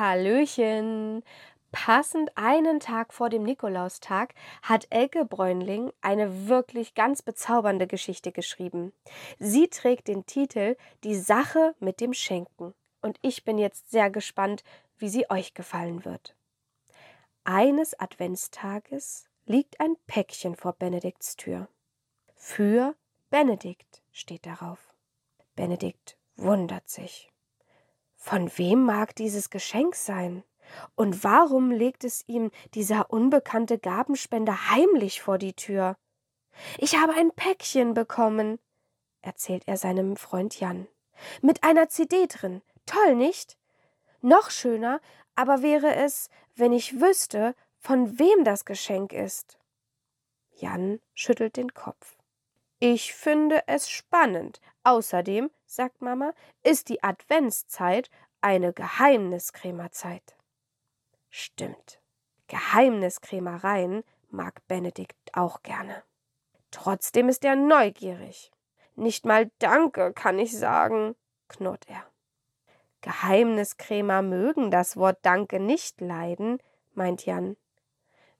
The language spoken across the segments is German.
Hallöchen! Passend einen Tag vor dem Nikolaustag hat Elke Bräunling eine wirklich ganz bezaubernde Geschichte geschrieben. Sie trägt den Titel Die Sache mit dem Schenken. Und ich bin jetzt sehr gespannt, wie sie euch gefallen wird. Eines Adventstages liegt ein Päckchen vor Benedikts Tür. Für Benedikt steht darauf. Benedikt wundert sich. Von wem mag dieses Geschenk sein? Und warum legt es ihm dieser unbekannte Gabenspender heimlich vor die Tür? Ich habe ein Päckchen bekommen, erzählt er seinem Freund Jan. Mit einer CD drin. Toll, nicht? Noch schöner aber wäre es, wenn ich wüsste, von wem das Geschenk ist. Jan schüttelt den Kopf. Ich finde es spannend. Außerdem, sagt Mama, ist die Adventszeit eine Geheimniskrämerzeit. Stimmt. Geheimniskrämereien mag Benedikt auch gerne. Trotzdem ist er neugierig. Nicht mal Danke kann ich sagen, knurrt er. Geheimniskrämer mögen das Wort Danke nicht leiden, meint Jan.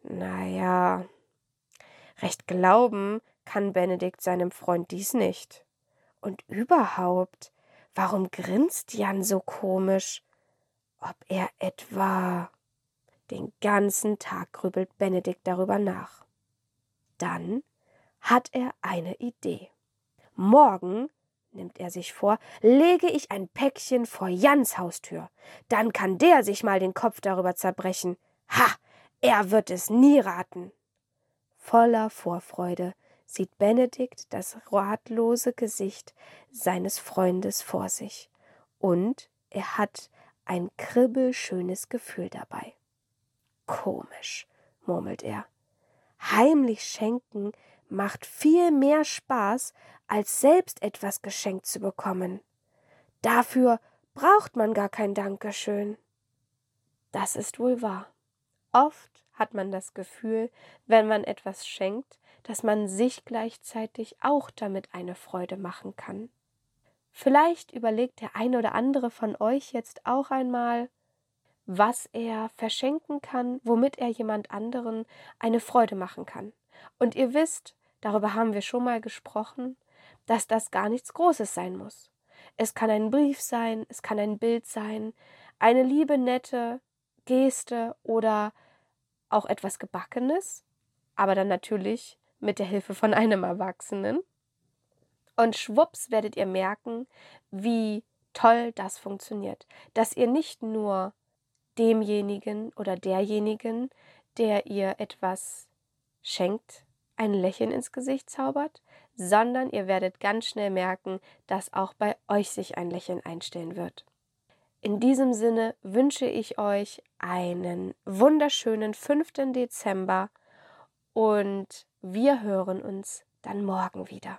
Na ja, recht glauben kann Benedikt seinem Freund dies nicht. Und überhaupt, warum grinst Jan so komisch? Ob er etwa. Den ganzen Tag grübelt Benedikt darüber nach. Dann hat er eine Idee. Morgen, nimmt er sich vor, lege ich ein Päckchen vor Jans Haustür. Dann kann der sich mal den Kopf darüber zerbrechen. Ha! Er wird es nie raten. Voller Vorfreude sieht Benedikt das ratlose Gesicht seines Freundes vor sich, und er hat ein kribbelschönes Gefühl dabei. Komisch, murmelt er. Heimlich schenken macht viel mehr Spaß, als selbst etwas geschenkt zu bekommen. Dafür braucht man gar kein Dankeschön. Das ist wohl wahr. Oft hat man das Gefühl, wenn man etwas schenkt, dass man sich gleichzeitig auch damit eine Freude machen kann. Vielleicht überlegt der eine oder andere von euch jetzt auch einmal, was er verschenken kann, womit er jemand anderen eine Freude machen kann. Und ihr wisst, darüber haben wir schon mal gesprochen, dass das gar nichts Großes sein muss. Es kann ein Brief sein, es kann ein Bild sein, eine liebe, nette Geste oder auch etwas Gebackenes, aber dann natürlich mit der Hilfe von einem Erwachsenen. Und schwupps werdet ihr merken, wie toll das funktioniert, dass ihr nicht nur demjenigen oder derjenigen, der ihr etwas schenkt, ein Lächeln ins Gesicht zaubert, sondern ihr werdet ganz schnell merken, dass auch bei euch sich ein Lächeln einstellen wird. In diesem Sinne wünsche ich euch einen wunderschönen 5. Dezember und wir hören uns dann morgen wieder.